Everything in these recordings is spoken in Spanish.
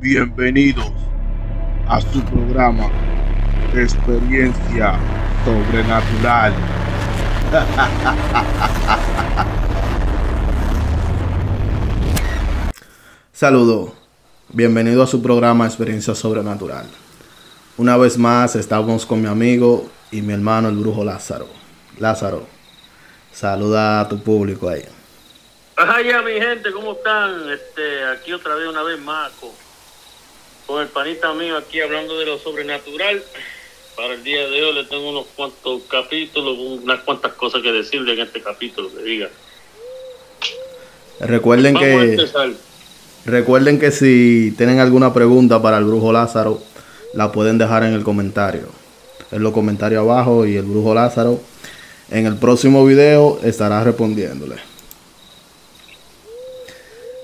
Bienvenidos a su programa Experiencia Sobrenatural. Saludos, bienvenido a su programa Experiencia Sobrenatural. Una vez más estamos con mi amigo y mi hermano el brujo Lázaro. Lázaro, saluda a tu público ahí. Ajá, mi gente, ¿cómo están? Este, aquí otra vez, una vez más, con, con el panita mío aquí hablando de lo sobrenatural. Para el día de hoy le tengo unos cuantos capítulos, unas cuantas cosas que decirle en este capítulo, que diga. Recuerden que recuerden que si tienen alguna pregunta para el brujo Lázaro, la pueden dejar en el comentario. En los comentarios abajo y el brujo Lázaro en el próximo video estará respondiéndole.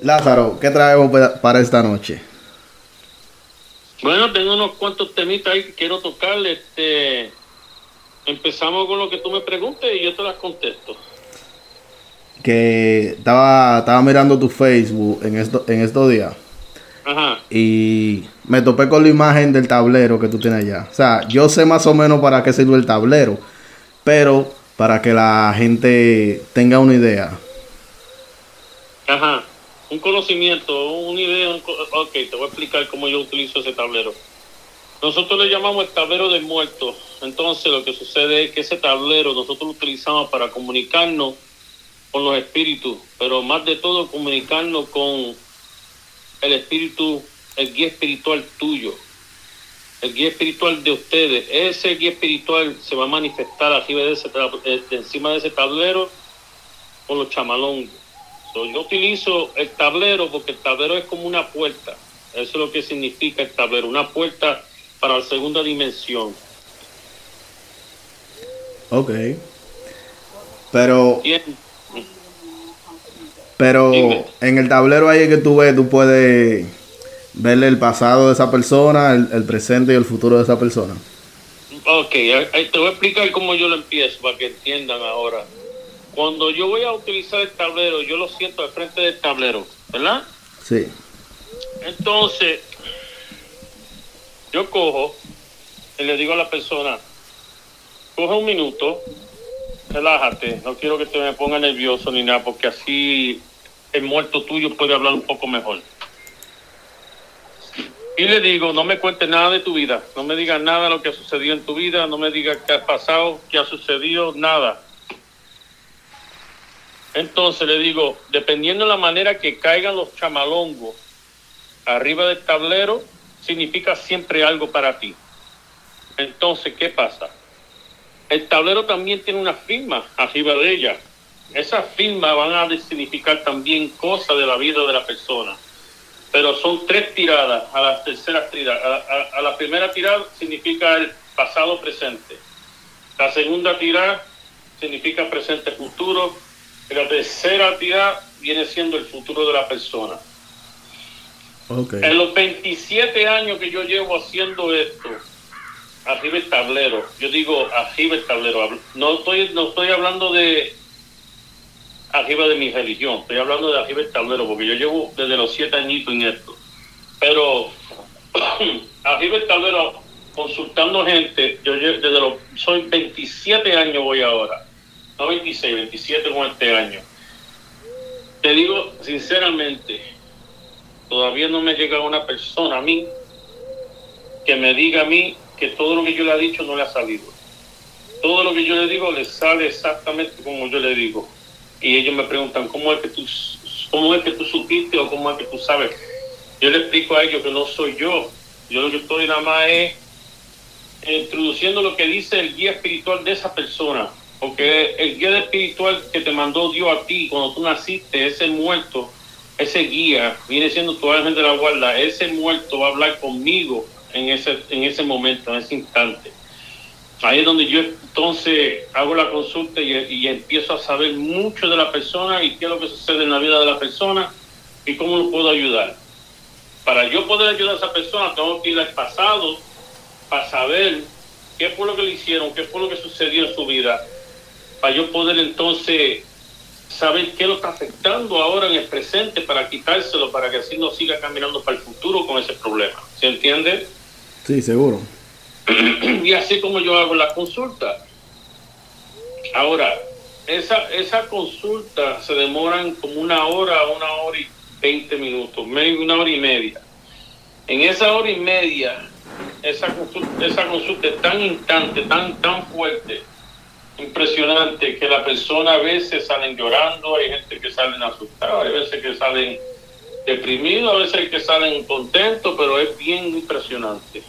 Lázaro, ¿qué traemos pa- para esta noche? Bueno, tengo unos cuantos temitas ahí que quiero tocarle. Este, empezamos con lo que tú me preguntes y yo te las contesto. Que estaba, estaba mirando tu Facebook en, esto, en estos días. Ajá. y me topé con la imagen del tablero que tú tienes allá. O sea, yo sé más o menos para qué sirve el tablero, pero para que la gente tenga una idea. Ajá, un conocimiento, una idea. un ok, te voy a explicar cómo yo utilizo ese tablero. Nosotros le llamamos el tablero de muertos. Entonces, lo que sucede es que ese tablero nosotros lo utilizamos para comunicarnos con los espíritus, pero más de todo comunicarnos con el espíritu, el guía espiritual tuyo, el guía espiritual de ustedes. Ese guía espiritual se va a manifestar arriba de ese, eh, encima de ese tablero con los chamalongos. Yo utilizo el tablero porque el tablero es como una puerta. Eso es lo que significa el tablero, una puerta para la segunda dimensión. Ok. Pero, Bien, pero Dime. en el tablero ahí que tú ves, tú puedes verle el pasado de esa persona, el, el presente y el futuro de esa persona. ok, te voy a explicar cómo yo lo empiezo para que entiendan ahora. Cuando yo voy a utilizar el tablero, yo lo siento al frente del tablero, ¿verdad? Sí. Entonces, yo cojo y le digo a la persona, coge un minuto, relájate, no quiero que te me ponga nervioso ni nada, porque así el muerto tuyo puede hablar un poco mejor. Y le digo, no me cuentes nada de tu vida, no me digas nada de lo que ha sucedido en tu vida, no me digas qué ha pasado, qué ha sucedido, nada. Entonces le digo, dependiendo de la manera que caigan los chamalongos, arriba del tablero significa siempre algo para ti. Entonces, ¿qué pasa? El tablero también tiene una firma arriba de ella. Esas firmas van a significar también cosas de la vida de la persona. Pero son tres tiradas. A la tercera tirada, a, a- a la primera tirada significa el pasado presente. La segunda tirada significa presente futuro. Y la tercera tirada viene siendo el futuro de la persona. Ok. En los 27 años que yo llevo haciendo esto, arriba el tablero, yo digo arriba el tablero, no estoy, no estoy hablando de arriba de mi religión, estoy hablando de arriba el tablero, porque yo llevo desde los 7 añitos en esto. Pero arriba el tablero, consultando gente, yo desde los, soy 27 años voy ahora, no 26, 27 con este año. Te digo sinceramente, todavía no me ha llegado una persona a mí que me diga a mí que todo lo que yo le he dicho no le ha salido. Todo lo que yo le digo le sale exactamente como yo le digo. Y ellos me preguntan, ¿cómo es que tú, cómo es que tú supiste o cómo es que tú sabes? Yo le explico a ellos que no soy yo. Yo lo que estoy nada más es introduciendo lo que dice el guía espiritual de esa persona. Porque el guía espiritual que te mandó Dios a ti cuando tú naciste, ese muerto, ese guía, viene siendo tu ángel de la guarda, ese muerto va a hablar conmigo en ese, en ese momento, en ese instante. Ahí es donde yo entonces hago la consulta y, y empiezo a saber mucho de la persona y qué es lo que sucede en la vida de la persona y cómo lo puedo ayudar. Para yo poder ayudar a esa persona, tengo que ir al pasado para saber qué fue lo que le hicieron, qué fue lo que sucedió en su vida, para yo poder entonces saber qué lo está afectando ahora en el presente para quitárselo, para que así no siga caminando para el futuro con ese problema. ¿Se entiende? Sí, seguro. y así como yo hago la consulta. Ahora, esa, esa consulta se demoran como una hora, una hora y veinte minutos, una hora y media. En esa hora y media, esa consulta, esa consulta es tan instante, tan, tan fuerte, impresionante, que la persona a veces salen llorando, hay gente que salen asustada, hay veces que salen deprimidos, a veces que salen contentos, pero es bien impresionante.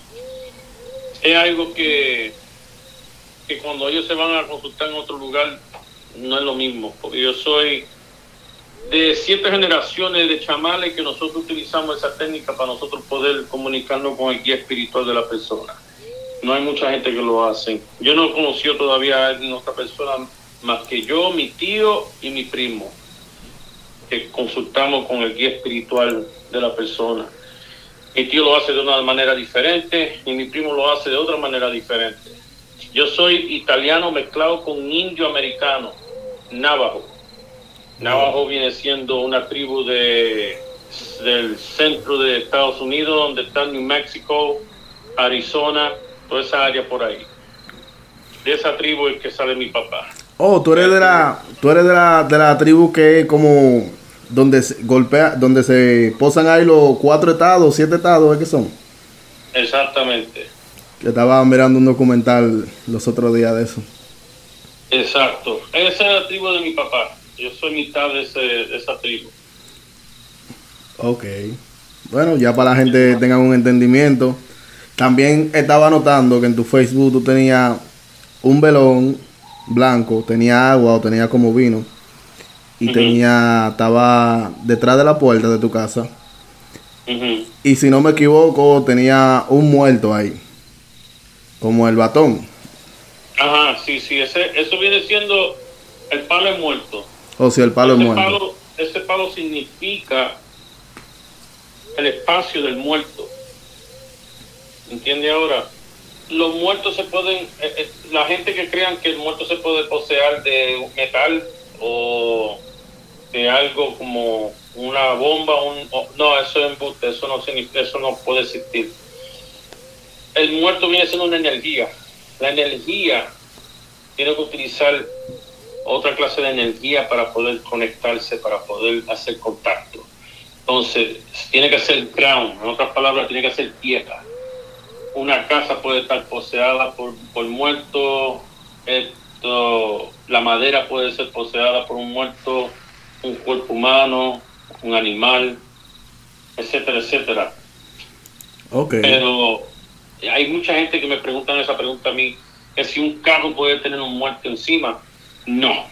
Es algo que, que cuando ellos se van a consultar en otro lugar, no es lo mismo, porque yo soy de siete generaciones de chamales que nosotros utilizamos esa técnica para nosotros poder comunicarnos con el guía espiritual de la persona. No hay mucha gente que lo hace. Yo no he conocido todavía a otra persona más que yo, mi tío y mi primo, que consultamos con el guía espiritual de la persona. Mi tío lo hace de una manera diferente y mi primo lo hace de otra manera diferente. Yo soy italiano mezclado con indio americano, navajo Navajo viene siendo una tribu de, del centro de Estados Unidos, donde está New Mexico, Arizona, toda esa área por ahí. De esa tribu es que sale mi papá. Oh, tú eres de la, tú eres de la, de la tribu que es como donde se golpea, donde se posan ahí los cuatro estados, siete estados, ¿es que son? Exactamente. Que estaba mirando un documental los otros días de eso. Exacto. Esa es la tribu de mi papá. Yo soy mitad de, ese, esa tribu. Ok. Bueno, ya para la gente tenga un entendimiento. También estaba notando que en tu Facebook tú tenías un velón blanco, tenía agua o tenía como vino. Y tenía, estaba detrás de la puerta de tu casa. Y si no me equivoco, tenía un muerto ahí. Como el batón. Ajá, sí, sí, ese, eso viene siendo el palo es muerto. O si el palo es muerto. ese palo significa el espacio del muerto. ¿Entiende ahora? Los muertos se pueden, eh, eh, la gente que crean que el muerto se puede poseer de metal o de algo como una bomba, un, no, eso es eso no, eso no puede existir. El muerto viene siendo una energía. La energía tiene que utilizar otra clase de energía para poder conectarse, para poder hacer contacto. Entonces, tiene que ser ground, en otras palabras, tiene que ser tierra. Una casa puede estar poseada por, por muerto, esto, la madera puede ser poseada por un muerto, un cuerpo humano, un animal, etcétera, etcétera. Okay. Pero hay mucha gente que me preguntan esa pregunta a mí, que si un carro puede tener un muerto encima. No,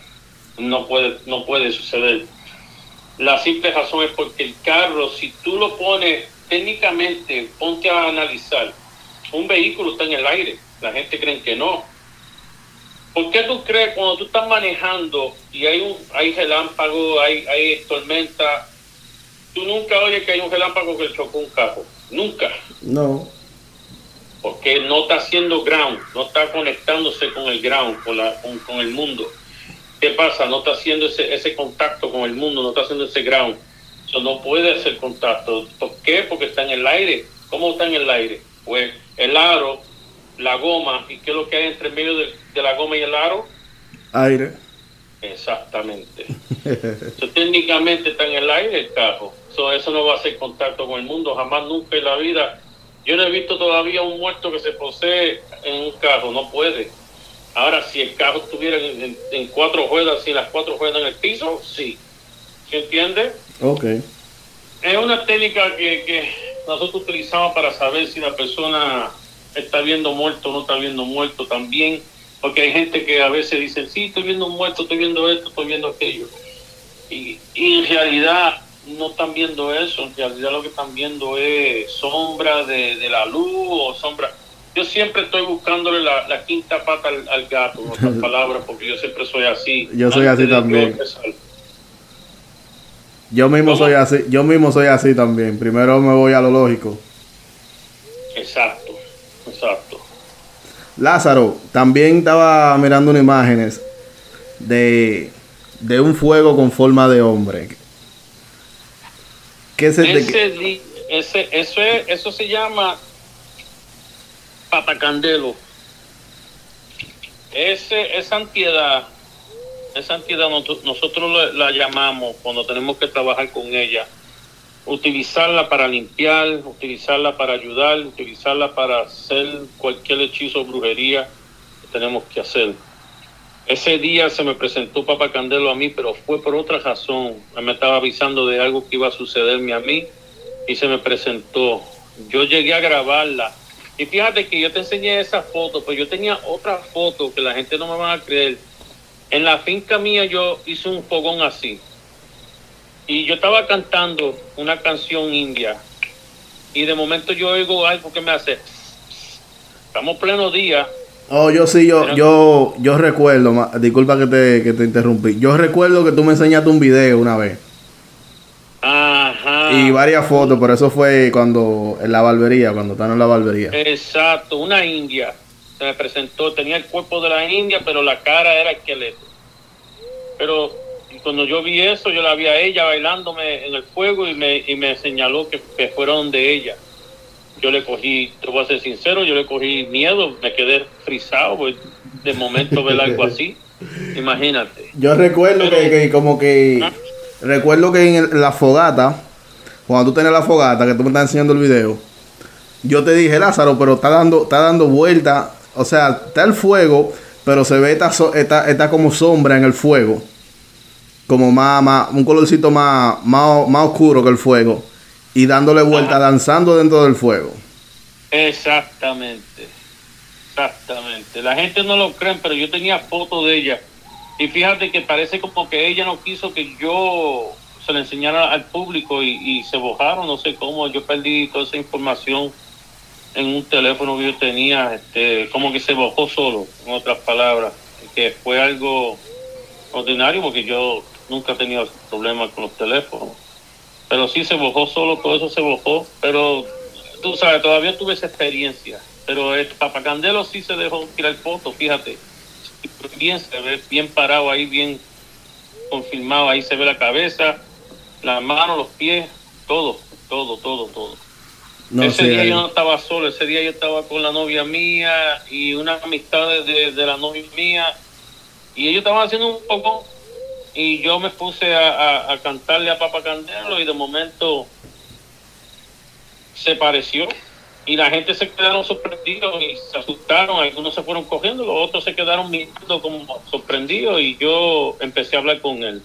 no puede, no puede suceder. La simple razón es porque el carro, si tú lo pones técnicamente, ponte a analizar, un vehículo está en el aire, la gente cree que no. ¿Por qué tú crees cuando tú estás manejando y hay un hay relámpago, hay, hay tormenta, tú nunca oyes que hay un relámpago que chocó un carro? Nunca. No porque no está haciendo ground, no está conectándose con el ground, con, la, con el mundo. ¿Qué pasa? No está haciendo ese, ese contacto con el mundo, no está haciendo ese ground. Eso no puede hacer contacto. ¿Por qué? Porque está en el aire. ¿Cómo está en el aire? Pues el aro, la goma, ¿y qué es lo que hay entre medio de, la goma y el aro? Aire. Exactamente. técnicamente está en el aire el carro. eso no va a hacer contacto con el mundo, jamás, nunca en la vida. Yo no he visto todavía un muerto que se posee en un carro, no puede. Ahora, si el carro estuviera en, cuatro ruedas, si las cuatro ruedas en el piso, sí. ¿Se entiende? Ok. Es una técnica que, nosotros utilizamos para saber si la persona está viendo muerto o no está viendo muerto también. Porque hay gente que a veces dice, sí, estoy viendo muerto, estoy viendo esto, estoy viendo aquello. Y, y en realidad no están viendo eso, en realidad lo que están viendo es sombra de, de la luz o sombra yo siempre estoy buscándole la, quinta pata al, gato, en otras palabras, porque yo siempre soy así. Yo soy así también. Yo mismo soy así, yo mismo soy así también. Primero me voy a lo lógico. Exacto, exacto. Lázaro, también estaba mirando unas imágenes de, de un fuego con forma de hombre. ¿Qué se te- Ese, eso, es- eso se llama patacandelo. Ese, esa entidad, esa entidad nosotros la, la llamamos cuando tenemos que trabajar con ella, utilizarla para limpiar, utilizarla para ayudar, utilizarla para hacer cualquier hechizo o brujería que tenemos que hacer. Ese día se me presentó Papa Candelo a mí, pero fue por otra razón. Me estaba avisando de algo que iba a sucederme a mí y se me presentó. Yo llegué a grabarla. Y fíjate que yo te enseñé esa foto, pero yo tenía otra foto que la gente no me va a creer. En la finca mía yo hice un fogón así. Y yo estaba cantando una canción india. Y de momento yo oigo algo que me hace... Estamos pleno día, Oh, yo sí, yo, Pero- yo, yo recuerdo, ma- disculpa que te, que te interrumpí. Yo recuerdo que tú me enseñaste un video una vez Ajá. y varias fotos, pero eso fue cuando en la barbería, cuando estaba en la barbería. Exacto, una india. Se me presentó, tenía el cuerpo de la india, pero la cara era esqueleto. Pero cuando yo vi eso, yo la vi a ella bailándome en el fuego y me, y me señaló que, que fueron de ella. Yo le cogí, te voy a ser sincero, yo le cogí miedo, me quedé frisado, pues, de momento ver algo así. Imagínate. Yo recuerdo que, que como que Ah. recuerdo que en el- la fogata, cuando tú tenías la fogata, que tú me estás enseñando el video, yo te dije, Lázaro, pero está dando, está dando vuelta, o sea, está el fuego, pero se ve esta, so- esta, esta como sombra en el fuego. Como más, más un colorcito más, más, más oscuro que el fuego. Y dándole vuelta, Ajá. danzando dentro del fuego. Exactamente, exactamente. La gente no lo cree, pero yo tenía fotos de ella. Y fíjate que parece como que ella no quiso que yo se la enseñara al público y, y se bojaron, no sé cómo. Yo perdí toda esa información en un teléfono que yo tenía, este, como que se bojó solo, en otras palabras, que fue algo ordinario porque yo nunca he tenido problemas con los teléfonos. Pero sí se bojó solo, todo eso se bojó, pero tú sabes, todavía tuve esa experiencia. Pero el Papacandelo sí se dejó tirar fotos, fíjate. Bien, se ve bien parado ahí, bien confirmado. Ahí se ve la cabeza, las manos, los pies, todo, todo, todo, todo. No ese día ahí. yo no estaba solo, ese día yo estaba con la novia mía y unas amistades de, de la novia mía. Y ellos estaban haciendo un poco y yo me puse a, a- a cantarle a Papa Candelo y de momento se pareció y la gente se quedaron sorprendidos y se asustaron, algunos se fueron cogiendo, los otros se quedaron mirando como sorprendidos y yo empecé a hablar con él.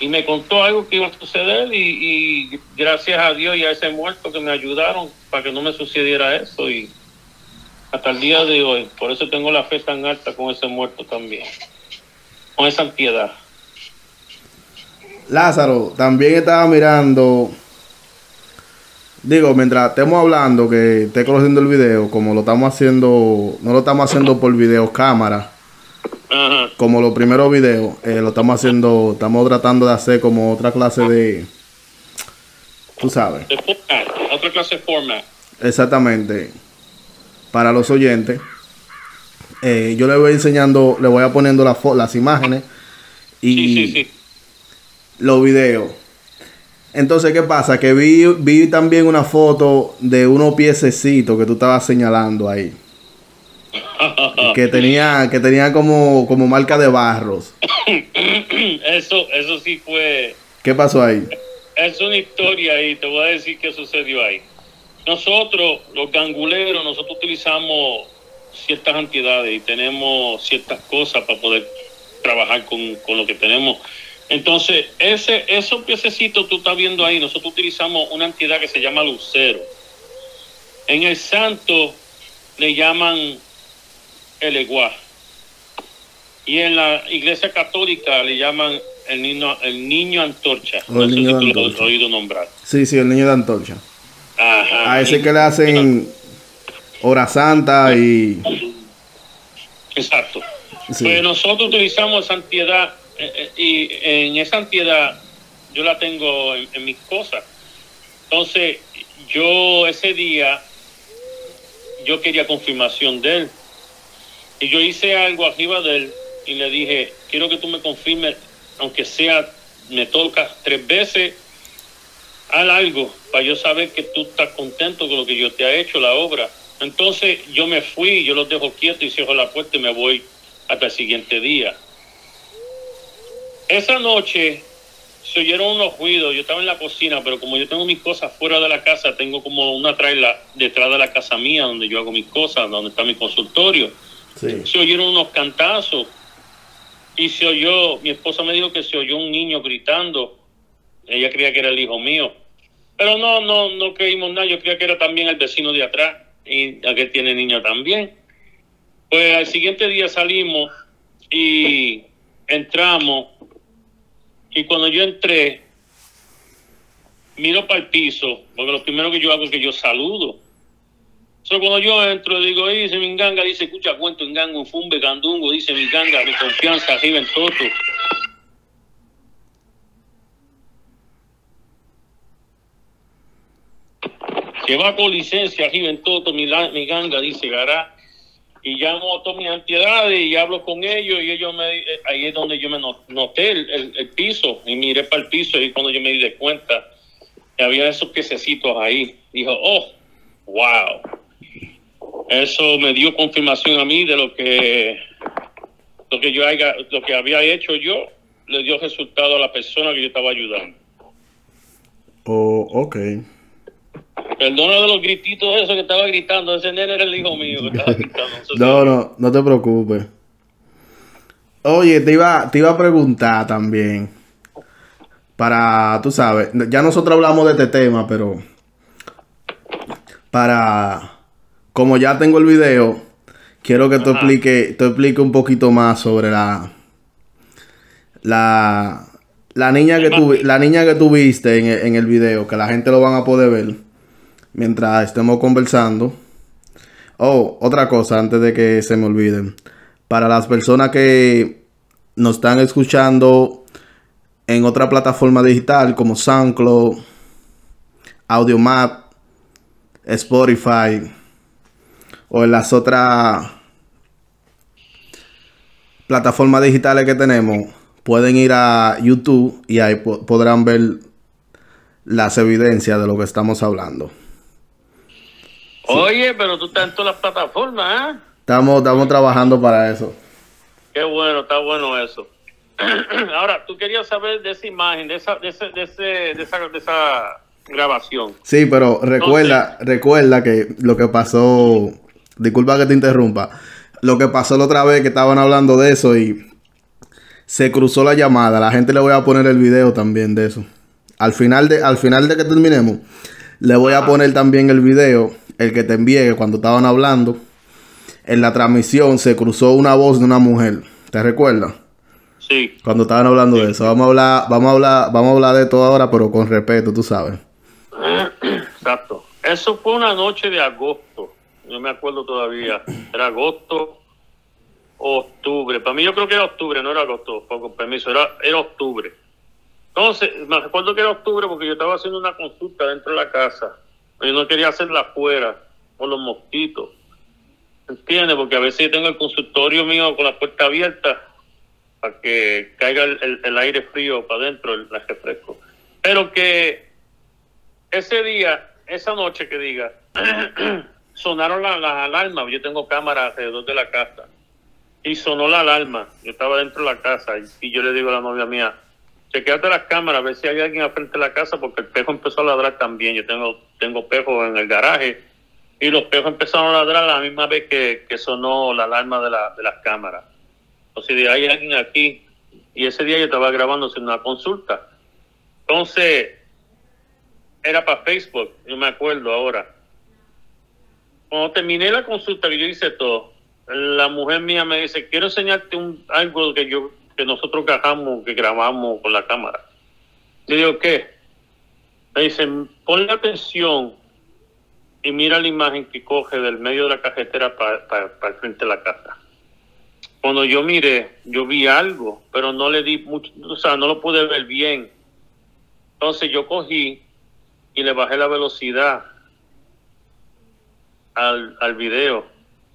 Y me contó algo que iba a suceder y, gracias a Dios y a ese muerto que me ayudaron para que no me sucediera eso y hasta el día de hoy, por eso tengo la fe tan alta con ese muerto también, con esa ansiedad. Lázaro, también estaba mirando. Digo, mientras estemos hablando, que esté conociendo el video, como lo estamos haciendo, no lo estamos haciendo por video cámara, Ajá. como los primeros videos, eh, lo estamos haciendo, estamos tratando de hacer como otra clase de. Tú sabes, De format, otra clase de format. exactamente. Para los oyentes, eh, yo le voy enseñando, le voy a poniendo la fo- las imágenes y Sí, sí, sí. los videos. Entonces, ¿qué pasa? Que vi, vi también una foto de unos piececitos que tú estabas señalando ahí. Que tenía, que tenía como, como marca de barros. Eso, eso sí fue, ¿Qué pasó ahí? es una historia y te voy a decir qué sucedió ahí. Nosotros, los ganguleros, nosotros utilizamos ciertas entidades y tenemos ciertas cosas para poder trabajar con, con lo que tenemos. Entonces, ese, esos piececitos tú estás viendo ahí, nosotros utilizamos una entidad que se llama lucero. En el santo le llaman el eguá. Y en la iglesia católica le llaman el niño, el niño antorcha. O No el niño si lo has antorcha. oído nombrar. Sí, sí, el niño de Antorcha. Ajá. A ese que le hacen hora santa y... Exacto. Sí. Pues nosotros utilizamos esa antiedad eh, eh, y en esa antiedad yo la tengo en, en mis cosas. Entonces, yo ese día, yo quería confirmación de él. Y yo hice algo arriba de él y le dije, quiero que tú me confirmes, aunque sea, me tocas tres veces, haz algo para yo saber que tú estás contento con lo que yo te he hecho, la obra. Entonces yo me fui, yo los dejo quietos y cierro la puerta y me voy hasta el siguiente día. Esa noche se oyeron unos ruidos, yo estaba en la cocina, pero como yo tengo mis cosas fuera de la casa, tengo como una traila detrás de la casa mía donde yo hago mis cosas, donde está mi consultorio. Sí. Se oyeron unos cantazos y se oyó, mi esposa me dijo que se oyó un niño gritando. Ella creía que era el hijo mío. Pero no, no, no creímos nada. Yo creía que era también el vecino de atrás y aquel tiene niño también. Pues al siguiente día salimos y entramos y cuando yo entré, miro para el piso, porque lo primero que yo hago es que yo saludo. So, cuando yo entro, digo, "Ey, dice mi ganga, dice, escucha cuento en gango, fumbe, candungo, dice mi ganga, mi confianza, arriba en toto. Que va con licencia, arriba en toto, mi, mi ganga, dice Gará. Y llamo a todas mis entidades y hablo con ellos y ellos me, eh, ahí es donde yo me no- noté el, el- piso y miré para el piso y cuando yo me di de cuenta había esos piececitos ahí. Dijo, oh, wow. Eso me dio confirmación a mí de lo que lo que yo haya, lo que había hecho yo le dio resultado a la persona que yo estaba ayudando. Oh, ok. Perdona de los grititos esos que estaba gritando, ese nene era el hijo mío que estaba gritando. No, no, no te preocupes. Oye, te iba, te iba a preguntar también. Para, tú sabes, ya nosotros hablamos de este tema, pero para, como ya tengo el video, quiero que tú explique, te explique un poquito más sobre la, la, la niña que tú, la niña que tuviste en, el- en el video, que la gente lo van a poder ver mientras estemos conversando. Oh, otra cosa antes de que se me olviden. Para las personas que nos están escuchando en otra plataforma digital como SoundCloud, AudioMap, Spotify o en las otras plataformas digitales que tenemos, pueden ir a YouTube y ahí po- podrán ver las evidencias de lo que estamos hablando. Oye, pero tú estás en todas las plataformas, ¿eh? Estamos, estamos trabajando para eso. Qué bueno, está bueno eso. Ahora, tú querías saber de esa imagen, de esa, de ese, de ese, de esa, de esa grabación. Sí, pero recuerda, recuerda que lo que pasó, disculpa que te interrumpa, lo que pasó la otra vez que estaban hablando de eso y se cruzó la llamada. La gente le voy a poner el video también de eso. Al final de, al final de que terminemos, le voy a poner también el video, el que te envié que cuando estaban hablando. En la transmisión se cruzó una voz de una mujer. ¿Te recuerdas? Sí. Cuando estaban hablando de eso. Vamos a hablar, vamos a hablar, vamos a hablar de todo ahora, pero con respeto, tú sabes. Exacto. Eso fue una noche de agosto. No me acuerdo todavía. Era agosto o octubre. Para mí yo creo que era octubre, no era agosto, con permiso, era, era octubre. Entonces, me recuerdo que era octubre porque yo estaba haciendo una consulta dentro de la casa. Yo no quería hacerla afuera por los mosquitos. ¿Entiendes? Porque a veces tengo el consultorio mío con la puerta abierta para que caiga el, el- el aire frío para adentro, el, el refresco. Pero que ese día, esa noche que diga, sonaron la- las alarmas. Yo tengo cámara alrededor de la casa. Y sonó la alarma. Yo estaba dentro de la casa y, yo le digo a la novia mía, chequeate las cámaras, a ver si hay alguien al frente de la casa, porque el pejo empezó a ladrar también. Yo tengo, tengo pejos en el garaje y los pejos empezaron a ladrar la misma vez que, que sonó la alarma de, la, de las cámaras. O sea, de hay alguien aquí. Y ese día yo estaba grabando haciendo una consulta. Entonces, era para Facebook, yo me acuerdo ahora. Cuando terminé la consulta, que yo hice todo, la mujer mía me dice, quiero enseñarte un, algo que yo que nosotros grabamos, que grabamos con la cámara. Yo digo, ¿qué? Me dice, ponle atención y mira la imagen que coge del medio de la carretera para el frente de la casa. Cuando yo miré, yo vi algo, pero no le di mucho, o sea, no lo pude ver bien. Entonces yo cogí y le bajé la velocidad al, al video,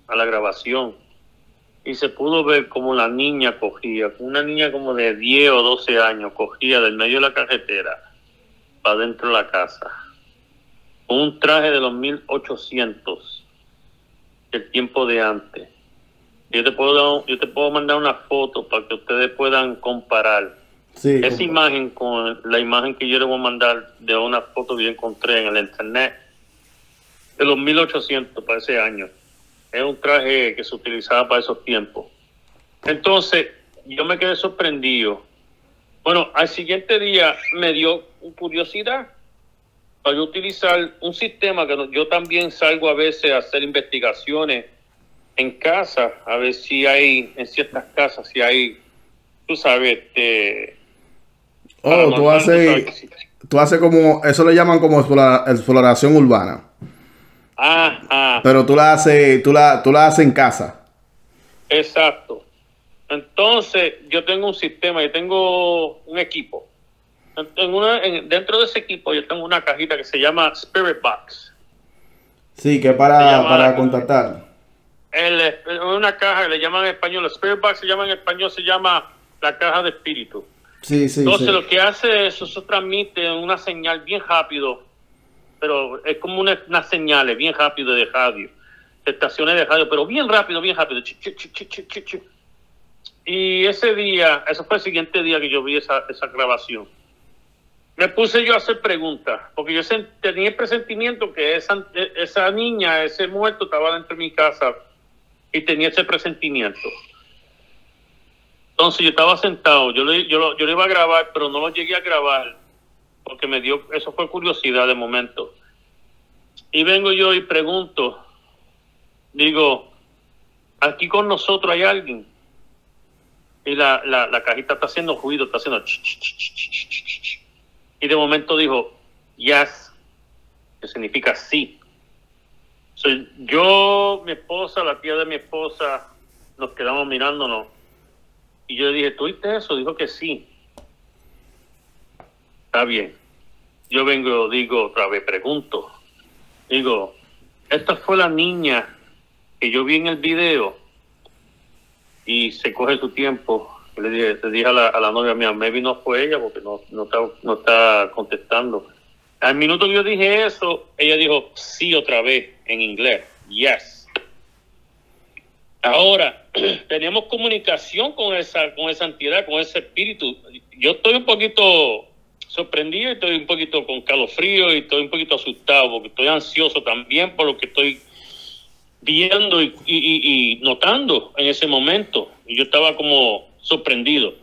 a la grabación. y se pudo ver como la niña cogía, una niña como de 10 o 12 años, cogía del medio de la carretera para dentro de la casa. Un traje de los 1800, el tiempo de antes. Yo te puedo, yo te puedo mandar una foto para que ustedes puedan comparar Sí, esa imagen con la imagen que yo le voy a mandar de una foto que yo encontré en el internet de los 1800 para ese año. Es un traje que se utilizaba para esos tiempos. Entonces, yo me quedé sorprendido. Bueno, al siguiente día me dio curiosidad para yo utilizar un sistema que no- yo también salgo a veces a hacer investigaciones en casa, a ver si hay, en ciertas casas, si hay, tú sabes, este... Oh, tú haces, tú haces como, eso le llaman como explora- exploración urbana. Ah, Pero tú la haces, tú la, tú la haces en casa. exacto. Entonces, yo tengo un sistema, yo tengo un equipo. En- una- en- dentro de ese equipo yo tengo una cajita que se llama Spirit Box. Sí, que para, para contactar. El, es una caja que le llaman en español, Spirit Box se llama en español, se llama la caja de espíritu. Sí, sí, Entonces sí. lo que hace eso, eso transmite una señal bien rápido, pero es como una, una señal bien rápido de radio, estaciones de radio, pero bien rápido, bien rápido. Y ese día, ese fue el siguiente día que yo vi esa, esa grabación. Me puse yo a hacer preguntas, porque yo tenía el presentimiento que esa, esa niña, ese muerto estaba dentro de mi casa y tenía ese presentimiento. Entonces yo estaba sentado, yo le, yo, lo, yo lo iba a grabar, pero no lo llegué a grabar porque me dio, eso fue curiosidad de momento. Y vengo yo y pregunto, digo, aquí con nosotros hay alguien. Y la, la, la cajita está haciendo ruido, está haciendo... ch, ch. Y de momento dijo, yes, que significa sí. So, yo, mi esposa, la tía de mi esposa, nos quedamos mirándonos. Y yo le dije, ¿tú oíste eso? Dijo que sí. Está bien. Yo vengo, digo otra vez, pregunto. Digo, esta fue la niña que yo vi en el video y se coge su tiempo. Le dije, le dije a la, a la novia mía, maybe no fue ella porque no, no, está, no está contestando. Al minuto que yo dije eso, ella dijo sí otra vez en inglés. Yes. Ahora, tenemos comunicación con esa, con esa entidad, con ese espíritu. Yo estoy un poquito sorprendido y estoy un poquito con calofrío y estoy un poquito asustado porque estoy ansioso también por lo que estoy viendo y, y- y- y notando en ese momento. Y yo estaba como sorprendido.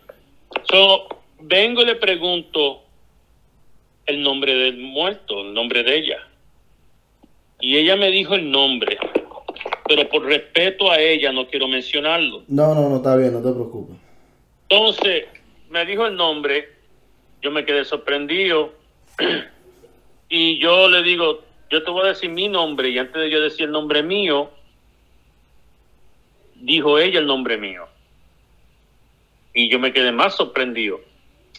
So, vengo y le pregunto el nombre del muerto, el nombre de ella. Y ella me dijo el nombre, pero por respeto a ella no quiero mencionarlo. No, no, no, está bien, no te preocupes. Entonces, me dijo el nombre, yo me quedé sorprendido y yo le digo, yo te voy a decir mi nombre y antes de yo decir el nombre mío, dijo ella el nombre mío. Y yo me quedé más sorprendido.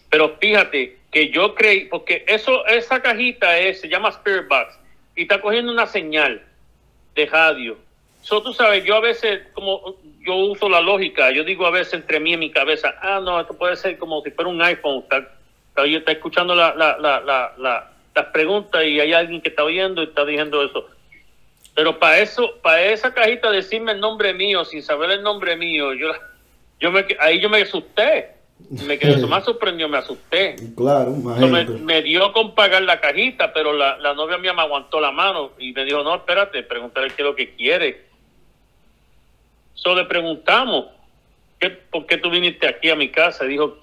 Pero fíjate que yo creí, porque eso, esa cajita es, se llama Spirit Box y está cogiendo una señal de radio. So, tú sabes, yo a veces, como yo uso la lógica, yo digo a veces entre mí y mi cabeza, ah, no, esto puede ser como si fuera un iPhone, está, está, está escuchando la, la, la, la, la- las preguntas y hay alguien que está oyendo y está diciendo eso. Pero para eso, para esa cajita decirme el nombre mío sin saber el nombre mío, yo, yo me, ahí yo me asusté. Me quedé más sorprendido, me asusté. Claro, me, me dio con pagar la cajita, pero la, la novia mía me aguantó la mano y me dijo, no, espérate, pregúntale qué es lo que quiere. So, le preguntamos, ¿qué, ¿por qué tú viniste aquí a mi casa? Dijo,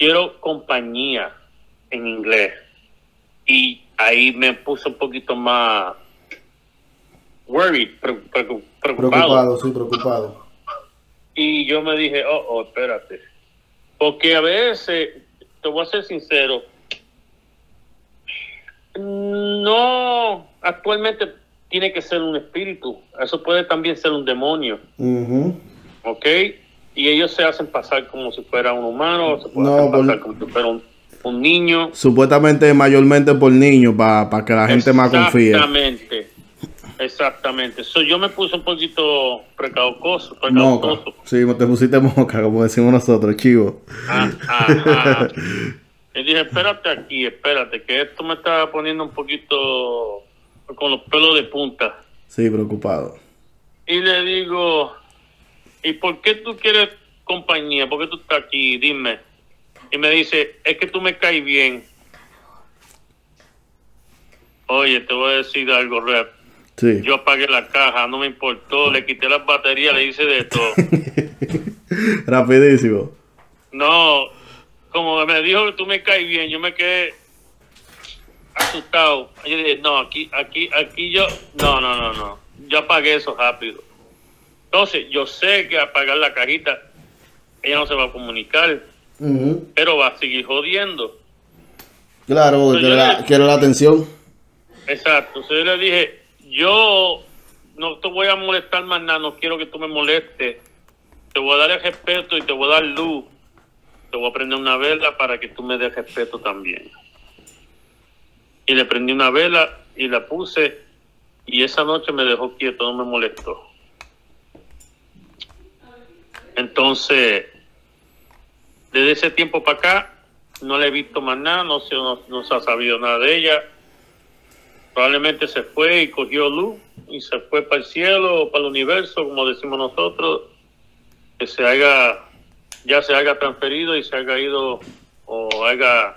quiero compañía en inglés. Y ahí me puso un poquito más worried, pre- pre- preocupado. Preocupado, sí, preocupado. Y yo me dije, oh, oh, espérate. Porque a veces, te voy a ser sincero, no actualmente tiene que ser un espíritu. Eso puede también ser un demonio, Ujú. ¿ok? Y ellos se hacen pasar como si fuera un humano, o se pueden No, hacer por- pasar como si fuera un, un niño. Supuestamente mayormente por niños, para que la gente más confíe. Exactamente. Exactamente. So, yo me puse un poquito precaucoso. Moca. Sí, te pusiste moca, como decimos nosotros, chivo. Ah, ajá. Y dije, espérate aquí, espérate, que esto me está poniendo un poquito con los pelos de punta. Sí, preocupado. Y le digo, ¿y por qué tú quieres compañía? ¿Por qué tú estás aquí? Dime. Y me dice, es que tú me caes bien. Oye, te voy a decir algo, Rep. Sí. Yo apagué la caja, no me importó, le quité las baterías, le hice de todo. Rapidísimo. No, como me dijo que tú me caes bien, yo me quedé asustado. Yo dije, no, aquí, aquí, aquí yo, no, no, no, no. Yo apagué eso rápido. Entonces, yo sé que apagar la cajita, ella no se va a comunicar, pero va a seguir jodiendo. Claro, la, quiere la atención. Exacto. Entonces yo le dije, yo no te voy a molestar más nada, no quiero que tú me molestes. Te voy a dar el respeto y te voy a dar luz. Te voy a prender una vela para que tú me des respeto también. Y le prendí una vela y la puse y esa noche me dejó quieto, no me molestó. Entonces, desde ese tiempo para acá, no le he visto más nada, no se, no, no se ha sabido nada de ella probablemente se fue y cogió luz y se fue para el cielo o para el universo, como decimos nosotros, que se haya, ya se haya transferido y se haya ido o haya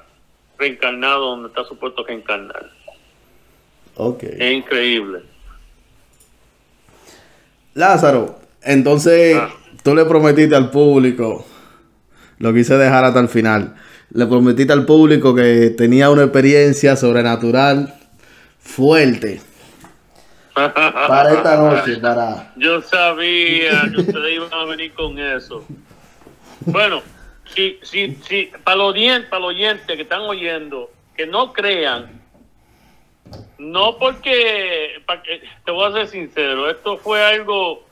reencarnado donde está supuesto que encarnar. Ok. Es increíble. Lázaro, entonces Ah. Tú le prometiste al público, lo quise dejar hasta el final, le prometiste al público que tenía una experiencia sobrenatural fuerte para esta noche, para... Yo sabía que ustedes iban a venir con eso. Bueno, si, si, si, para los oyentes, para los oyentes que están oyendo, que no crean, no porque, te voy a ser sincero, esto fue algo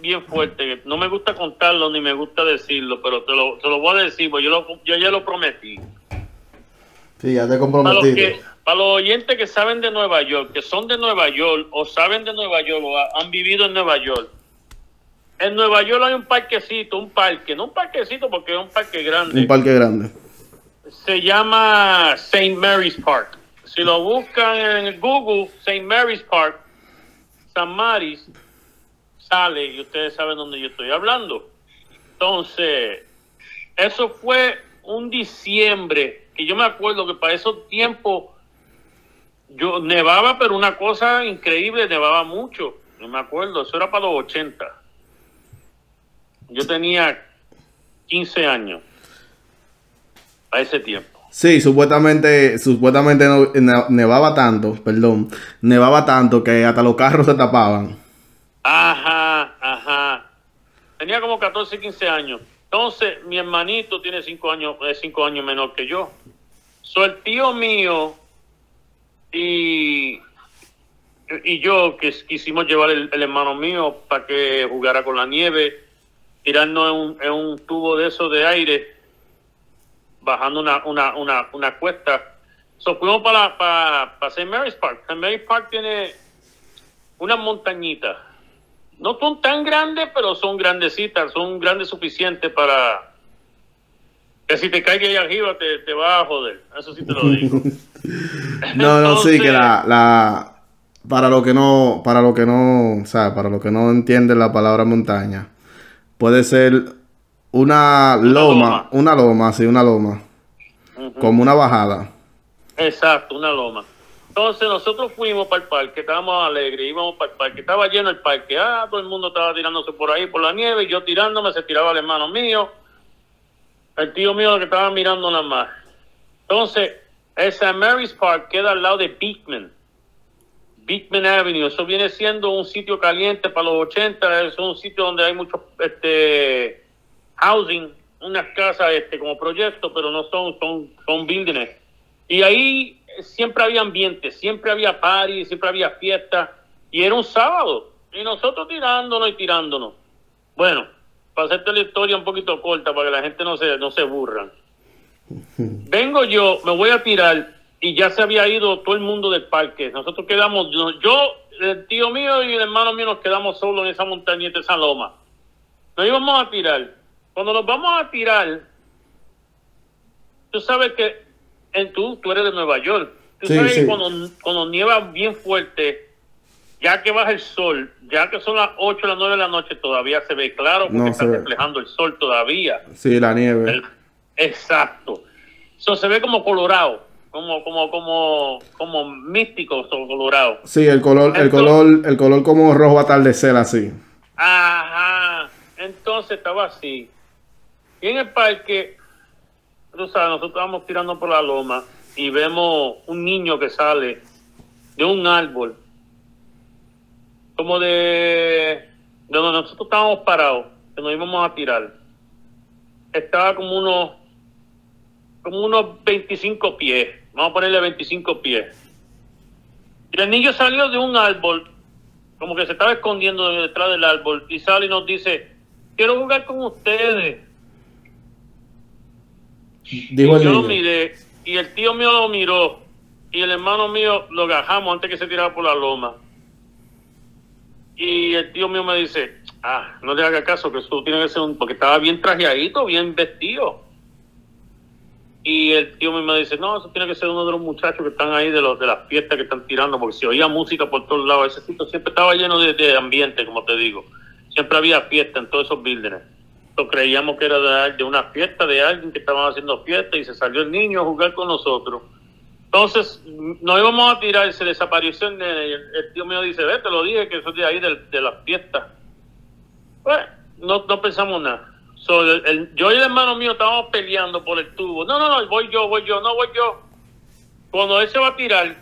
bien fuerte, no me gusta contarlo ni me gusta decirlo, pero te lo, te lo voy a decir, porque yo, lo, yo ya lo prometí. Sí, ya te Para que, para los oyentes que saben de Nueva York, que son de Nueva York o saben de Nueva York o ha- han vivido en Nueva York, en Nueva York hay un parquecito, un parque, no un parquecito porque es un parque grande, Un parque grande. se llama St. Mary's Park. Si lo buscan en Google, St. Mary's Park, San Mary's, sale y ustedes saben dónde yo estoy hablando. Entonces, eso fue un diciembre, que yo me acuerdo que para esos tiempos yo nevaba, pero una cosa increíble, nevaba mucho. No me acuerdo, eso era para los 80. Yo tenía 15 años a ese tiempo. Sí, supuestamente, supuestamente nevaba tanto, perdón, nevaba tanto que hasta los carros se tapaban. Ajá, ajá. Tenía como 14, 15 años. Entonces, mi hermanito tiene 5 años, es 5 años menor que yo. So, el tío mío y, y yo que quisimos llevar el, hermano mío para que jugara con la nieve, tirarnos en un, en un tubo de eso de aire, bajando una, una, una, una cuesta. So, fuimos para, para, para St. Mary's Park. St. Mary's Park tiene unas montañitas. No son tan grandes, pero son grandecitas, son grandes suficientes para que si te caigas ahí arriba te, te va a joder. Eso sí te lo digo. No, no, sí, Entonces- que la, la, para lo que no, para lo que no, o sea, para lo que no entienden la palabra montaña, puede ser una loma, loma. una loma, sí, una loma, como una bajada. Exacto, una loma. Entonces nosotros fuimos para el parque, estábamos alegres, íbamos para el parque, estaba lleno el parque, ah, todo el mundo estaba tirándose por ahí por la nieve, yo tirándome, se tiraba el hermano mío, el tío mío que estaba mirando nada más. Entonces, el St. Mary's Park queda al lado de Beekman, Beekman Avenue, eso viene siendo un sitio caliente para los 80, es un sitio donde hay mucho este housing, unas casas este como proyectos, pero no son, son, son buildings. Y ahí siempre había ambiente, siempre había party, siempre había fiesta, y era un sábado, y nosotros tirándonos y tirándonos. Bueno, para hacerte la historia un poquito corta, para que la gente no se, no se burran. Vengo yo, me voy a tirar, y ya se había ido todo el mundo del parque. Nosotros quedamos, yo, el tío mío y el hermano mío nos quedamos solos en esa montañita, de esa loma. Nos íbamos a tirar. Cuando nos vamos a tirar, tú sabes que en tú, tú eres de Nueva York. Tú Sí, sabes sí. que cuando, cuando nieva bien fuerte, ya que baja el sol, ya que son las 8 o las 9 de la noche, todavía se ve claro porque No está ve. reflejando el sol todavía. Sí, la nieve. El- exacto. Eso se ve como colorado, como, como, como, como místico, colorado. Sí, el color, el color, el color como rojo atardecer así. Ajá. Entonces estaba así. Y en el parque, tú sabes, nosotros estábamos tirando por la loma y vemos un niño que sale de un árbol, como de, de donde nosotros estábamos parados, que nos íbamos a tirar. Estaba como unos, como unos 25 pies, vamos a ponerle 25 pies. Y el niño salió de un árbol como que se estaba escondiendo detrás del árbol y sale y nos dice, quiero jugar con ustedes. Dijo y el yo lo miré y el tío mío lo miró y el hermano mío lo agajamos antes que se tirara por la loma. Y el tío mío me dice, ah, no le haga caso, que eso tiene que ser un... porque estaba bien trajeadito, bien vestido. Y el tío mío me dice, no, eso tiene que ser uno de los muchachos que están ahí de los de las fiestas que están tirando, porque se oía música por todos lados. Ese sitio siempre estaba lleno de, de ambiente, como te digo. Siempre había fiesta en todos esos buildings. Entonces creíamos que era de, de una fiesta de alguien que estaban haciendo fiesta y se salió el niño a jugar con nosotros. Entonces nos íbamos a tirar se desapareció el el, tío mío dice, ve, te lo dije que eso es de ahí, del- de, las fiestas. Pues, no, no pensamos nada. Yo y el hermano mío estábamos peleando por el tubo. No, no, no, voy yo, voy yo, no voy yo. Cuando él se va a tirar,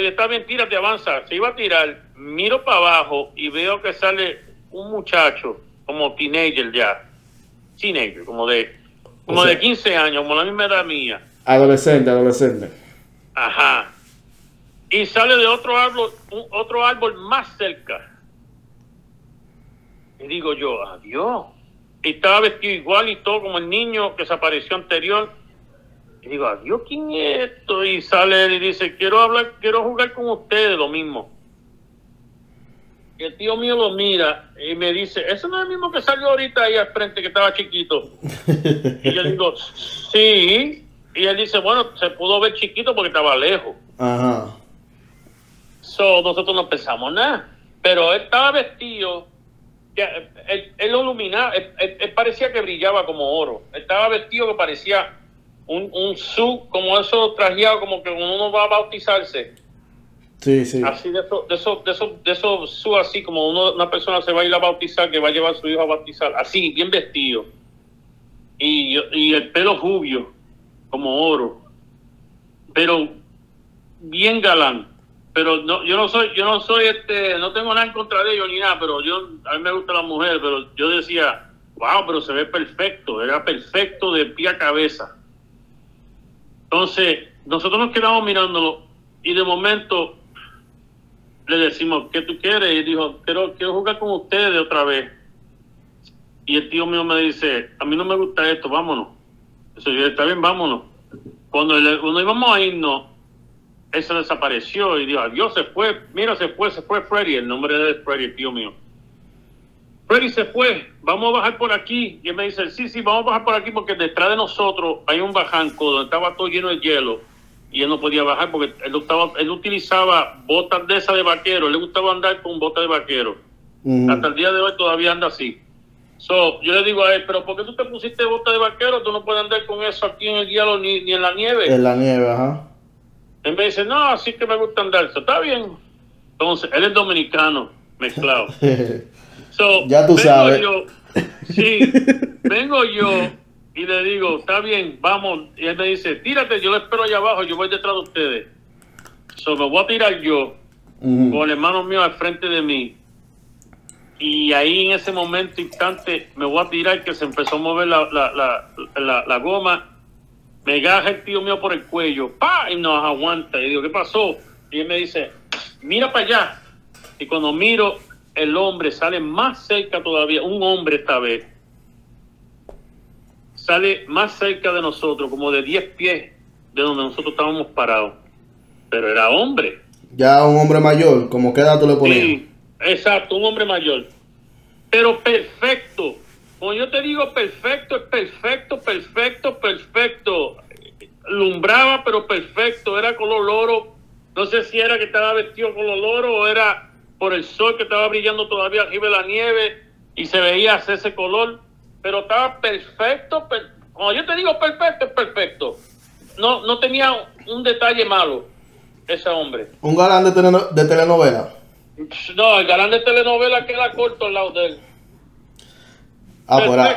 está bien, tírate, avanza. Se iba a tirar, miro para abajo y veo que sale un muchacho, como teenager ya. Teenager, como de, como O sea- de 15 años, como la misma edad mía. Adolescente, adolescente. Ajá. Y sale de otro árbol, un- otro árbol más cerca. Y digo yo, adiós. Y estaba vestido igual y todo como el niño que se apareció anterior. Y digo, adiós, ¿quién es esto? Y sale él y dice, quiero hablar, quiero jugar con ustedes, lo mismo. El tío mío lo mira y me dice, ese no es el mismo que salió ahorita ahí al frente, que estaba chiquito. Y yo digo, sí. Y él dice, bueno, se pudo ver chiquito porque estaba lejos. Ajá. So, nosotros no pensamos nada. Pero él estaba vestido, eh, él, él lo iluminaba, él, él- él parecía que brillaba como oro. Él estaba vestido que parecía un, un su, como eso trajeado, como que uno va a bautizarse. Sí, sí. Así de esos, de esos, de esos, de esos su, así como uno, una persona se va a ir a bautizar, que va a llevar su hijo a bautizar. Así, bien vestido. Y, y el pelo rubio, como oro. Pero bien galán. Pero no, yo no soy, yo no soy este, no tengo nada en contra de ellos ni nada, pero yo, a mí me gusta la mujer, pero yo decía, wow, pero se ve perfecto, era perfecto de pie a cabeza. Entonces, nosotros nos quedamos mirándolo y de momento le decimos, ¿qué tú quieres? Y dijo, quiero, quiero jugar con ustedes otra vez. Y el tío mío me dice, a mí no me gusta esto, vámonos. Eso está bien, vámonos. Cuando, le- cuando íbamos a irnos, él se desapareció y dijo, adiós, se fue. Mira, se fue, se fue Freddy, el nombre de Freddy, el tío mío. Freddy se fue, vamos a bajar por aquí. Y él me dice, sí, sí, vamos a bajar por aquí porque detrás de nosotros hay un bajanco donde estaba todo lleno de hielo y él no podía bajar porque él, estaba, él utilizaba botas de esas de vaquero, le gustaba andar con botas de vaquero. Hasta el día de hoy todavía anda así. So, yo le digo a él, pero ¿por qué tú te pusiste botas de vaquero? Tú no puedes andar con eso aquí en el hielo ni, ni en la nieve. En la nieve, ajá. Él me dice, no, así que me gusta andar. So, Está bien. Entonces, él es dominicano, mezclado. So, Ya tú vengo sabes. yo- sí, vengo yo y le digo, está bien, vamos. Y él me dice, tírate, yo lo espero allá abajo, yo voy detrás de ustedes. So, me voy a tirar yo con el hermano mío al frente de mí. Y ahí en ese momento, instante, me voy a tirar que se empezó a mover la, la, la, la, la goma. Me agarra el tío mío por el cuello. ¡Pa! Y nos aguanta. Y digo, ¿qué pasó? Y él me dice, mira para allá. Y cuando miro, el hombre sale más cerca todavía. Un hombre esta vez. Sale más cerca de nosotros, como de 10 pies de donde nosotros estábamos parados. Pero era hombre. Ya un hombre mayor, ¿como qué edad tú le ponías? Sí, exacto, un hombre mayor. Pero perfecto. Cuando yo te digo perfecto, es perfecto, perfecto, perfecto. Lumbraba, pero perfecto. Era color oro. No sé si era que estaba vestido color oro o era por el sol que estaba brillando todavía arriba de la nieve y se veía ese color. Pero estaba perfecto. per- Cuando yo te digo perfecto, es perfecto. No, no tenía un detalle malo ese hombre. Un galán de, teleno- de telenovela. No, el galán de telenovela queda corto al lado de él. Ah, por ahí.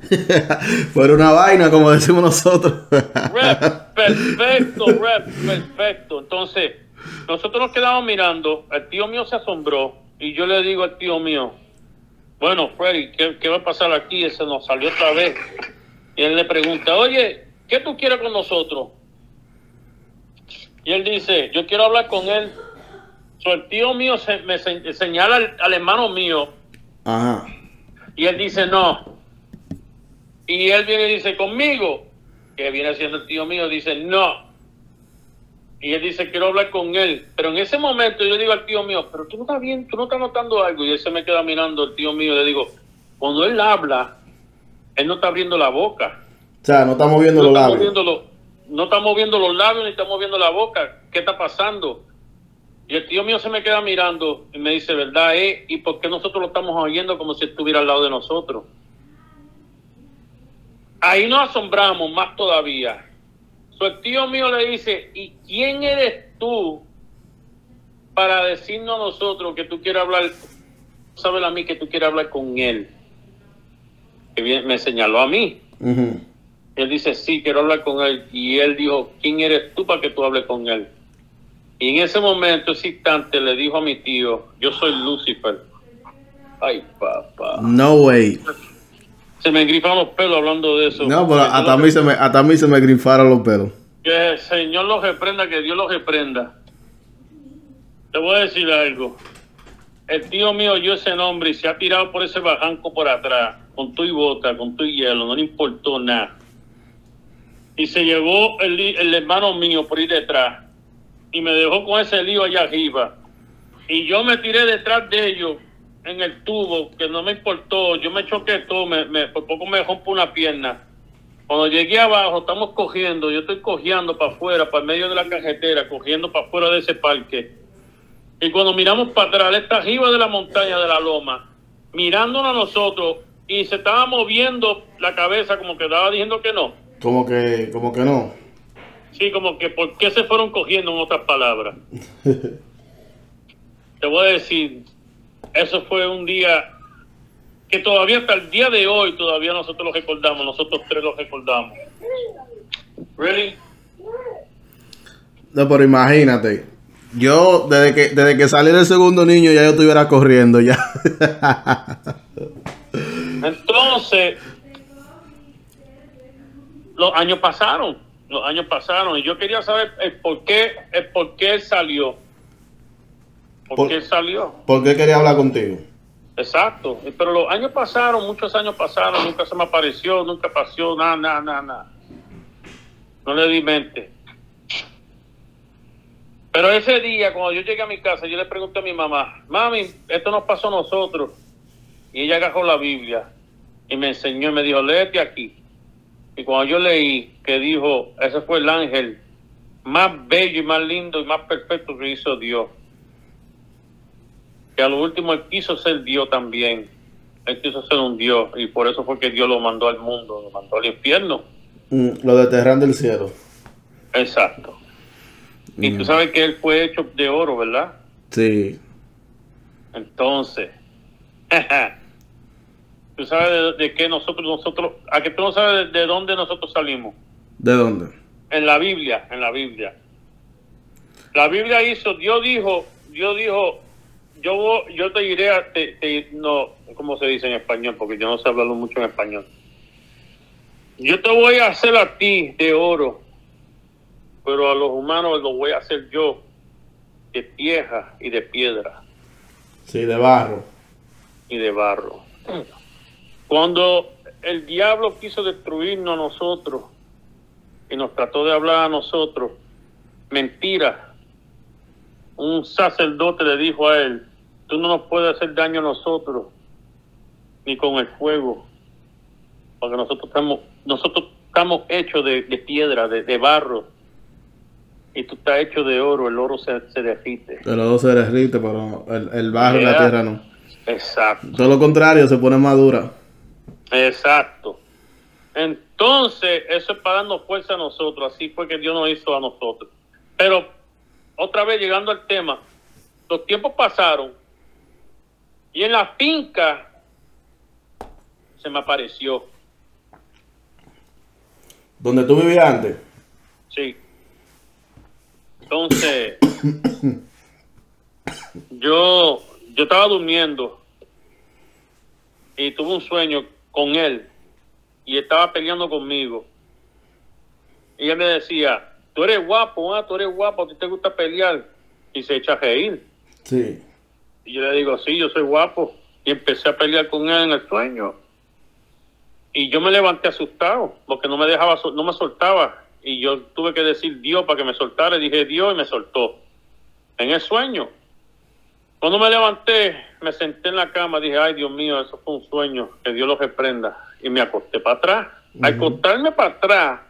por una vaina, como decimos nosotros. Rep, perfecto, rep, perfecto. Entonces, nosotros nos quedamos mirando, el tío mío se asombró y yo le digo al tío mío, bueno, Freddy, ¿qué, qué va a pasar aquí? Ese nos salió otra vez. Y él le pregunta, oye, ¿qué tú quieres con nosotros? Y él dice, yo quiero hablar con él. So, el tío mío se- me se- señala al- al hermano mío Ajá. y él dice no. Y él viene y dice conmigo, que viene siendo el tío mío, dice no. Y él dice quiero hablar con él. Pero en ese momento yo le digo al tío mío, pero tú no estás bien, tú no estás notando algo. Y él se me queda mirando, el tío mío, le digo, cuando él habla, él no está abriendo la boca. O sea, no estamos viendo No los está, labios. moviendo los, no está moviendo los labios ni está moviendo la boca. ¿Qué está pasando? Y el tío mío se me queda mirando y me dice, ¿verdad? Eh? ¿Y por qué nosotros lo estamos oyendo como si estuviera al lado de nosotros? Ahí nos asombramos más todavía. El tío mío le dice, ¿y quién eres tú para decirnos a nosotros que tú quieres hablar? Sabes a mí que tú quieres hablar con él. Que bien- me señaló a mí. Él dice, sí, quiero hablar con él. Y él dijo, ¿quién eres tú para que tú hables con él? Y en ese momento, ese instante, le dijo a mi tío, yo soy Lucifer. Ay, papá. No way. Se me engrifan los pelos hablando de eso. No, pero hasta a mí se me, hasta a mí se me grinfaron los pelos. Que el Señor los reprenda, que Dios los reprenda. Te voy a decir algo. El tío mío oyó ese nombre y se ha tirado por ese bajanco por atrás, con tu y bota, con tu y hielo, no le importó nada. Y se llevó el, el hermano mío por ir detrás y me dejó con ese lío allá arriba. Y yo me tiré detrás de ellos en el tubo, que no me importó. Yo me choqué todo, me, me- por poco me rompo una pierna. Cuando llegué abajo, estamos cogiendo, yo estoy cogiendo para afuera, para el medio de la carretera, cogiendo para afuera de ese parque. Y cuando miramos para atrás, está arriba de la montaña de la loma, mirándonos a nosotros, y se estaba moviendo la cabeza como que estaba diciendo que no. Como que, como que no. Sí, como que ¿por qué se fueron cogiendo en otras palabras? Te voy a decir, eso fue un día que todavía hasta el día de hoy todavía nosotros lo recordamos, nosotros tres lo recordamos. Really? No, pero imagínate. Yo, desde que, desde que salí del segundo niño, ya yo estuviera corriendo ya. Entonces, los años pasaron, los años pasaron y yo quería saber el por qué, el por qué salió. ¿Por, Por- qué salió? ¿Por qué quería hablar contigo? Exacto, pero los años pasaron, muchos años pasaron, nunca se me apareció, nunca pasó, nada, nada, nada, nada. No le di mente. Pero ese día, cuando yo llegué a mi casa, yo le pregunté a mi mamá, mami, esto nos pasó a nosotros. Y ella agarró la Biblia y me enseñó y me dijo, léete aquí. Y cuando yo leí, que dijo, ese fue el ángel más bello y más lindo y más perfecto que hizo Dios que a lo último él quiso ser Dios también. Él quiso ser un Dios y por eso fue que Dios lo mandó al mundo, lo mandó al infierno. Mm, lo de Terran del Cielo. Exacto. Y tú sabes que él fue hecho de oro, ¿verdad? Sí. Entonces, tú sabes de, de qué nosotros, nosotros, a que tú no sabes de, de dónde nosotros salimos. ¿De dónde? En la Biblia, en la Biblia. La Biblia hizo, Dios dijo, Dios dijo, yo, yo te iré a, te, te- no, ¿cómo se dice en español? Porque yo no sé hablarlo mucho en español. Yo te voy a hacer a ti de oro, pero a los humanos los voy a hacer yo de tierra y de piedra Sí, de barro. y de barro. Cuando el diablo quiso destruirnos a nosotros y nos trató de hablar a nosotros, mentira. un sacerdote le dijo a él, tú no nos puedes hacer daño a nosotros, ni con el fuego, porque nosotros estamos, nosotros estamos hechos de, de piedra, de, de barro, y tú estás hecho de oro, el oro se, se derrite. El oro se derrite, pero el, el barro y la tierra no. Exacto. Todo lo contrario, se pone más dura. Exacto. Entonces, eso es para darnos fuerza a nosotros. Así fue que Dios nos hizo a nosotros. Pero, otra vez llegando al tema, los tiempos pasaron y en la finca se me apareció. Donde tú vivías antes. Sí. Entonces, yo, yo estaba durmiendo y tuve un sueño con él y estaba peleando conmigo. Y él me decía, tú eres guapo, ah, tú eres guapo, a ti te gusta pelear. Y se echa a reír. Sí. Y yo le digo, sí, yo soy guapo. Y empecé a pelear con él en el sueño. Y yo me levanté asustado, porque no me dejaba, no me soltaba. Y yo tuve que decir Dios para que me soltara. Y dije Dios y me soltó. En el sueño. Cuando me levanté, me senté en la cama, dije, ay Dios mío, eso fue un sueño, que Dios lo reprenda. Y me acosté para atrás. Al acostarme para atrás,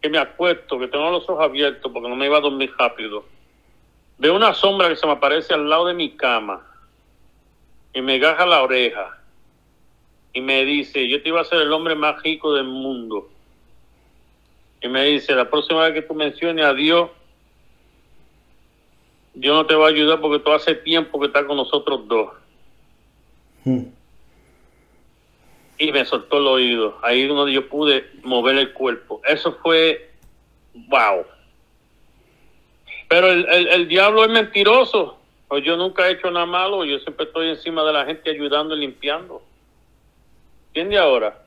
que me acuesto, que tengo los ojos abiertos porque no me iba a dormir rápido. Veo una sombra que se me aparece al lado de mi cama y me agarra la oreja y me dice, yo te iba a ser el hombre más rico del mundo. Y me dice, la próxima vez que tú menciones a Dios, Dios no te va a ayudar porque tú hace tiempo que estás con nosotros dos. Hmm. Y me soltó el oído. Ahí es donde yo pude mover el cuerpo. Eso fue, wow. Pero el, el, el diablo es mentiroso. Pues yo nunca he hecho nada malo. Yo siempre estoy encima de la gente ayudando y limpiando. ¿Entiende ahora?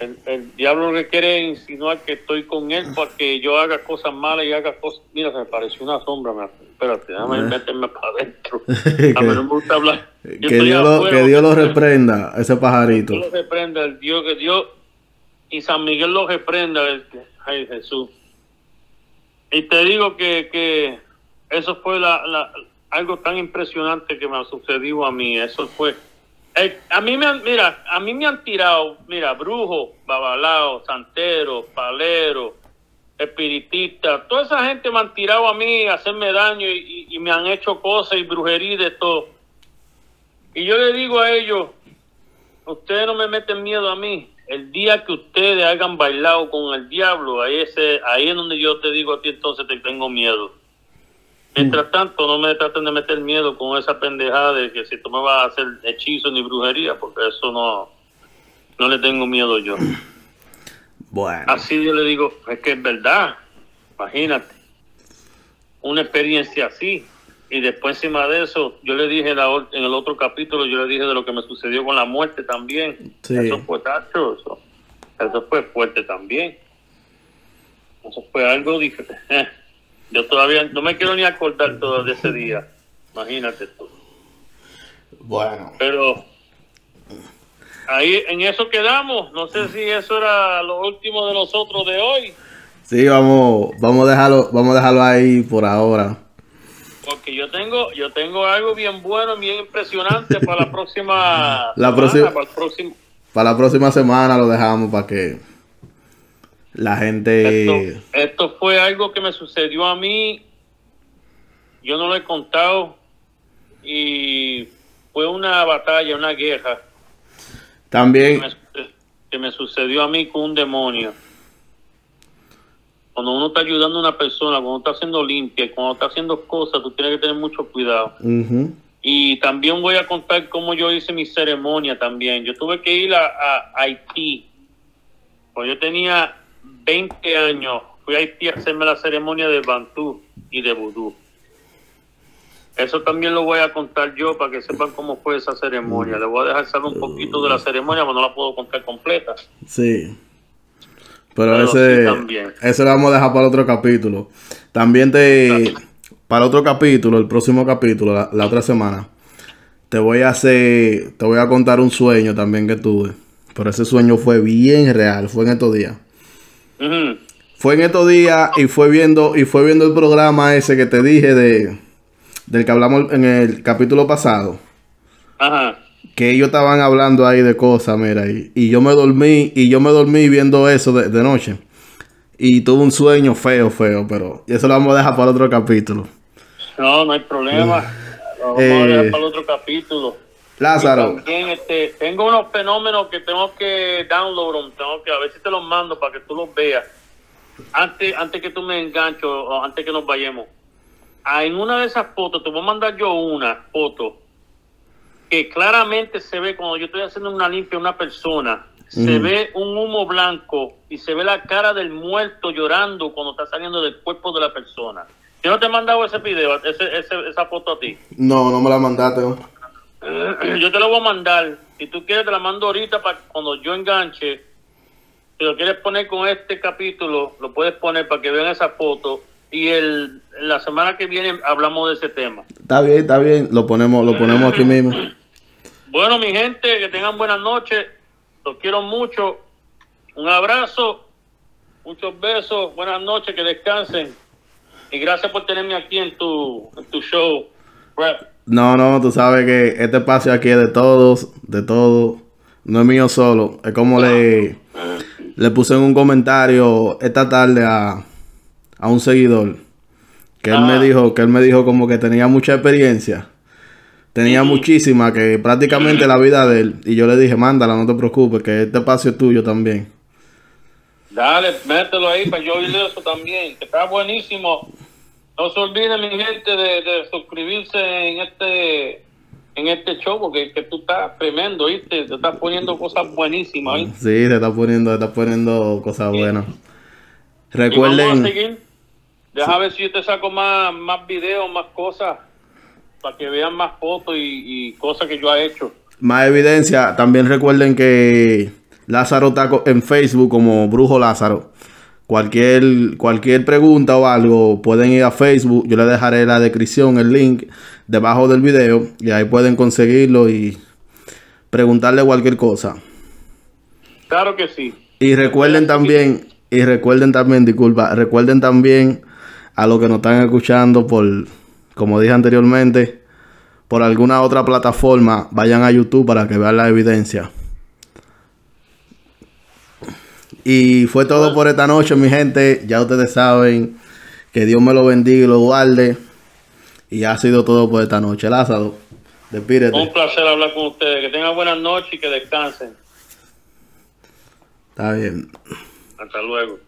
El, el diablo lo que quiere insinuar que estoy con él para que yo haga cosas malas y haga cosas. Mira, se me pareció una sombra. Me... Espérate, déjame meterme para adentro. que, A mí no me gusta hablar. Yo que Dios lo, que Dios lo reprenda, ese pajarito. Dios lo reprenda, el Dios que Dios y San Miguel lo reprenda. el que- Ay, Jesús. Y te digo que, que eso fue la, algo tan impresionante que me sucedió a mí. Eso fue. Eh, a mí me han, mira, a mí me han tirado, mira, brujo, babalao, santero, palero, espiritista, toda esa gente me han tirado a mí hacerme daño y, y- me han hecho cosas y brujería de todo. Y yo le digo a ellos, ustedes no me meten miedo a mí. El día que ustedes hayan bailado con el diablo, ahí, ese, ahí es donde yo te digo a ti, entonces te tengo miedo. Mientras tanto, no me traten de meter miedo con esa pendejada de que si tú me vas a hacer hechizo ni brujería, porque eso no, no le tengo miedo yo. Bueno. Así yo le digo, es que es verdad, imagínate, una experiencia así. Y después encima de eso, yo le dije la en el otro capítulo, yo le dije de lo que me sucedió con la muerte también. Sí. Eso fue tacho, eso, eso fue fuerte también. Eso fue algo diferente. Yo todavía no me quiero ni acordar todo de ese día. Imagínate tú. Bueno. Pero ahí en eso quedamos. No sé si eso era lo último de nosotros de hoy. Sí, vamos, vamos a dejarlo, vamos a dejarlo ahí por ahora. Porque yo tengo, yo tengo algo bien bueno, bien impresionante para la próxima La semana, próxima- para el próximo. Para la próxima semana lo dejamos para que la gente... Esto, esto fue algo que me sucedió a mí. Yo no lo he contado y fue una batalla, una guerra que También, me, que me sucedió a mí con un demonio. Cuando uno está ayudando a una persona, cuando está haciendo limpia, cuando está haciendo cosas, tú tienes que tener mucho cuidado. Y también voy a contar cómo yo hice mi ceremonia también. Yo tuve que ir a, a Haití. Cuando yo tenía 20 años, fui a Haití a hacerme la ceremonia de Bantú y de Vudú. Eso también lo voy a contar yo para que sepan cómo fue esa ceremonia. Les voy a dejar saber un poquito de la ceremonia, pero no la puedo contar completa. sí. Pero, Pero ese, sí ese lo vamos a dejar para otro capítulo. También te, para otro capítulo, el próximo capítulo, la, la otra semana, te voy a hacer, te voy a contar un sueño también que tuve. Pero ese sueño fue bien real, fue en estos días. Fue en estos días y fue viendo y fue viendo el programa ese que te dije de del que hablamos en el capítulo pasado. Ajá. Que ellos estaban hablando ahí de cosas, mira, y, y yo me dormí y yo me dormí viendo eso de, de noche. Y tuve un sueño feo, feo, pero eso lo vamos a dejar para otro capítulo. No, no hay problema. Lo vamos a Eh, dejar para el otro capítulo. Lázaro, También este, tengo unos fenómenos que tengo que download, tengo que a ver si te los mando para que tú los veas. Antes, antes que tú me engancho, o antes que nos vayamos. Ah, en una de esas fotos, te voy a mandar yo una foto que claramente se ve cuando yo estoy haciendo una limpia a una persona, se ve un humo blanco y se ve la cara del muerto llorando cuando está saliendo del cuerpo de la persona. Yo no te he mandado ese video, ese, ese- esa foto a ti. no, no me la mandaste. Yo te lo voy a mandar. Si tú quieres, te la mando ahorita para cuando yo enganche. Si lo quieres poner con este capítulo, lo puedes poner para que vean esa foto. Y el, la semana que viene hablamos de ese tema. Está bien, está bien, lo ponemos, lo ponemos aquí mismo. Bueno, mi gente, que tengan buenas noches. Los quiero mucho. Un abrazo. Muchos besos. Buenas noches, que descansen. Y gracias por tenerme aquí en tu, en tu show. Rap. No, no, tú sabes que este espacio aquí es de todos, de todos. No es mío solo. Es como le, le puse en un comentario esta tarde a, a un seguidor. Que él me Ah. dijo, que él me dijo como que tenía mucha experiencia. Tenía muchísima, que prácticamente la vida de él. Y yo le dije, mándala, no te preocupes, que este espacio es tuyo también. Dale, mételo ahí para yo oír eso también, que está buenísimo. No se olviden, mi gente, de, de suscribirse en este en este show, porque que tú estás tremendo, ¿viste? Te estás poniendo cosas buenísimas, ¿viste? Sí, se está poniendo, se está poniendo cosas buenas. Recuerden, Deja ver si yo te saco más, más videos, más cosas, para que vean más fotos y, y cosas que yo he hecho. más evidencia. También recuerden que Lázaro está en Facebook como Brujo Lázaro. Cualquier, cualquier pregunta o algo, pueden ir a Facebook. Yo les dejaré la descripción el link debajo del video. Y ahí pueden conseguirlo y preguntarle cualquier cosa. Claro que sí. Y recuerden también, y recuerden también, disculpa, recuerden también a los que nos están escuchando por, como dije anteriormente, por alguna otra plataforma, vayan a YouTube para que vean la evidencia. Y fue todo por esta noche, mi gente. Ya ustedes saben que Dios me lo bendiga y lo guarde. Y ha sido todo por esta noche. Lázaro, despídete. Un placer hablar con ustedes. Que tengan buenas noches y que descansen. Está bien. Hasta luego.